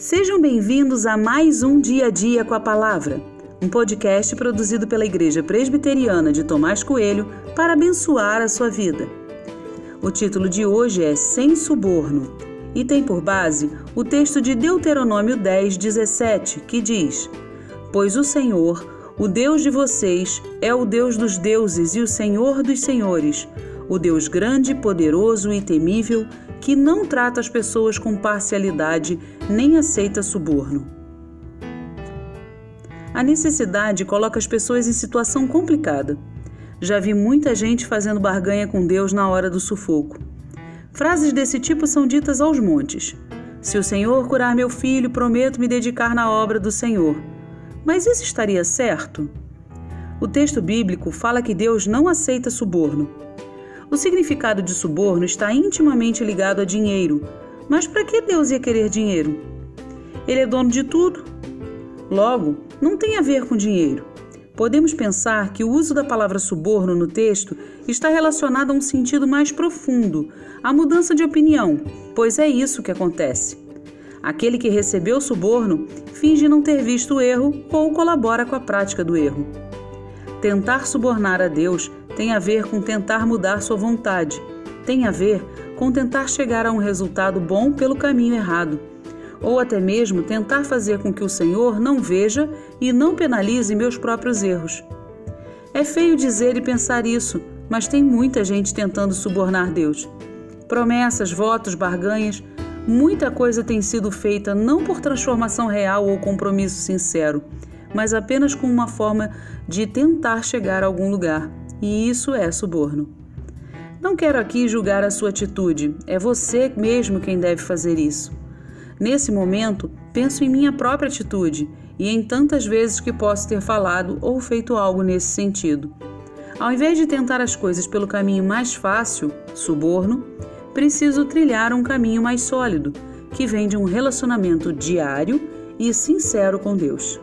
Sejam bem-vindos a mais um Dia a Dia com a Palavra, um podcast produzido pela Igreja Presbiteriana de Tomás Coelho para abençoar a sua vida. O título de hoje é Sem Suborno e tem por base o texto de Deuteronômio 10, 17, que diz: Pois o Senhor, o Deus de vocês, é o Deus dos deuses e o Senhor dos senhores, o Deus grande, poderoso e temível que não trata as pessoas com parcialidade nem aceita suborno. A necessidade coloca as pessoas em situação complicada. Já vi muita gente fazendo barganha com Deus na hora do sufoco. Frases desse tipo são ditas aos montes. Se o Senhor curar meu filho, prometo me dedicar na obra do Senhor. Mas isso estaria certo? O texto bíblico fala que Deus não aceita suborno. O significado de suborno está intimamente ligado a dinheiro. Mas para que Deus ia querer dinheiro? Ele é dono de tudo. Logo, não tem a ver com dinheiro. Podemos pensar que o uso da palavra suborno no texto está relacionado a um sentido mais profundo, a mudança de opinião, pois é isso que acontece. Aquele que recebeu o suborno finge não ter visto o erro ou colabora com a prática do erro. Tentar subornar a Deus tem a ver com tentar mudar sua vontade, tem a ver com tentar chegar a um resultado bom pelo caminho errado, ou até mesmo tentar fazer com que o Senhor não veja e não penalize meus próprios erros. É feio dizer e pensar isso, mas tem muita gente tentando subornar Deus. Promessas, votos, barganhas, muita coisa tem sido feita não por transformação real ou compromisso sincero, mas apenas com uma forma de tentar chegar a algum lugar e isso é suborno. Não quero aqui julgar a sua atitude, é você mesmo quem deve fazer isso. Nesse momento, penso em minha própria atitude e em tantas vezes que posso ter falado ou feito algo nesse sentido. Ao invés de tentar as coisas pelo caminho mais fácil, suborno, preciso trilhar um caminho mais sólido, que vem de um relacionamento diário e sincero com Deus.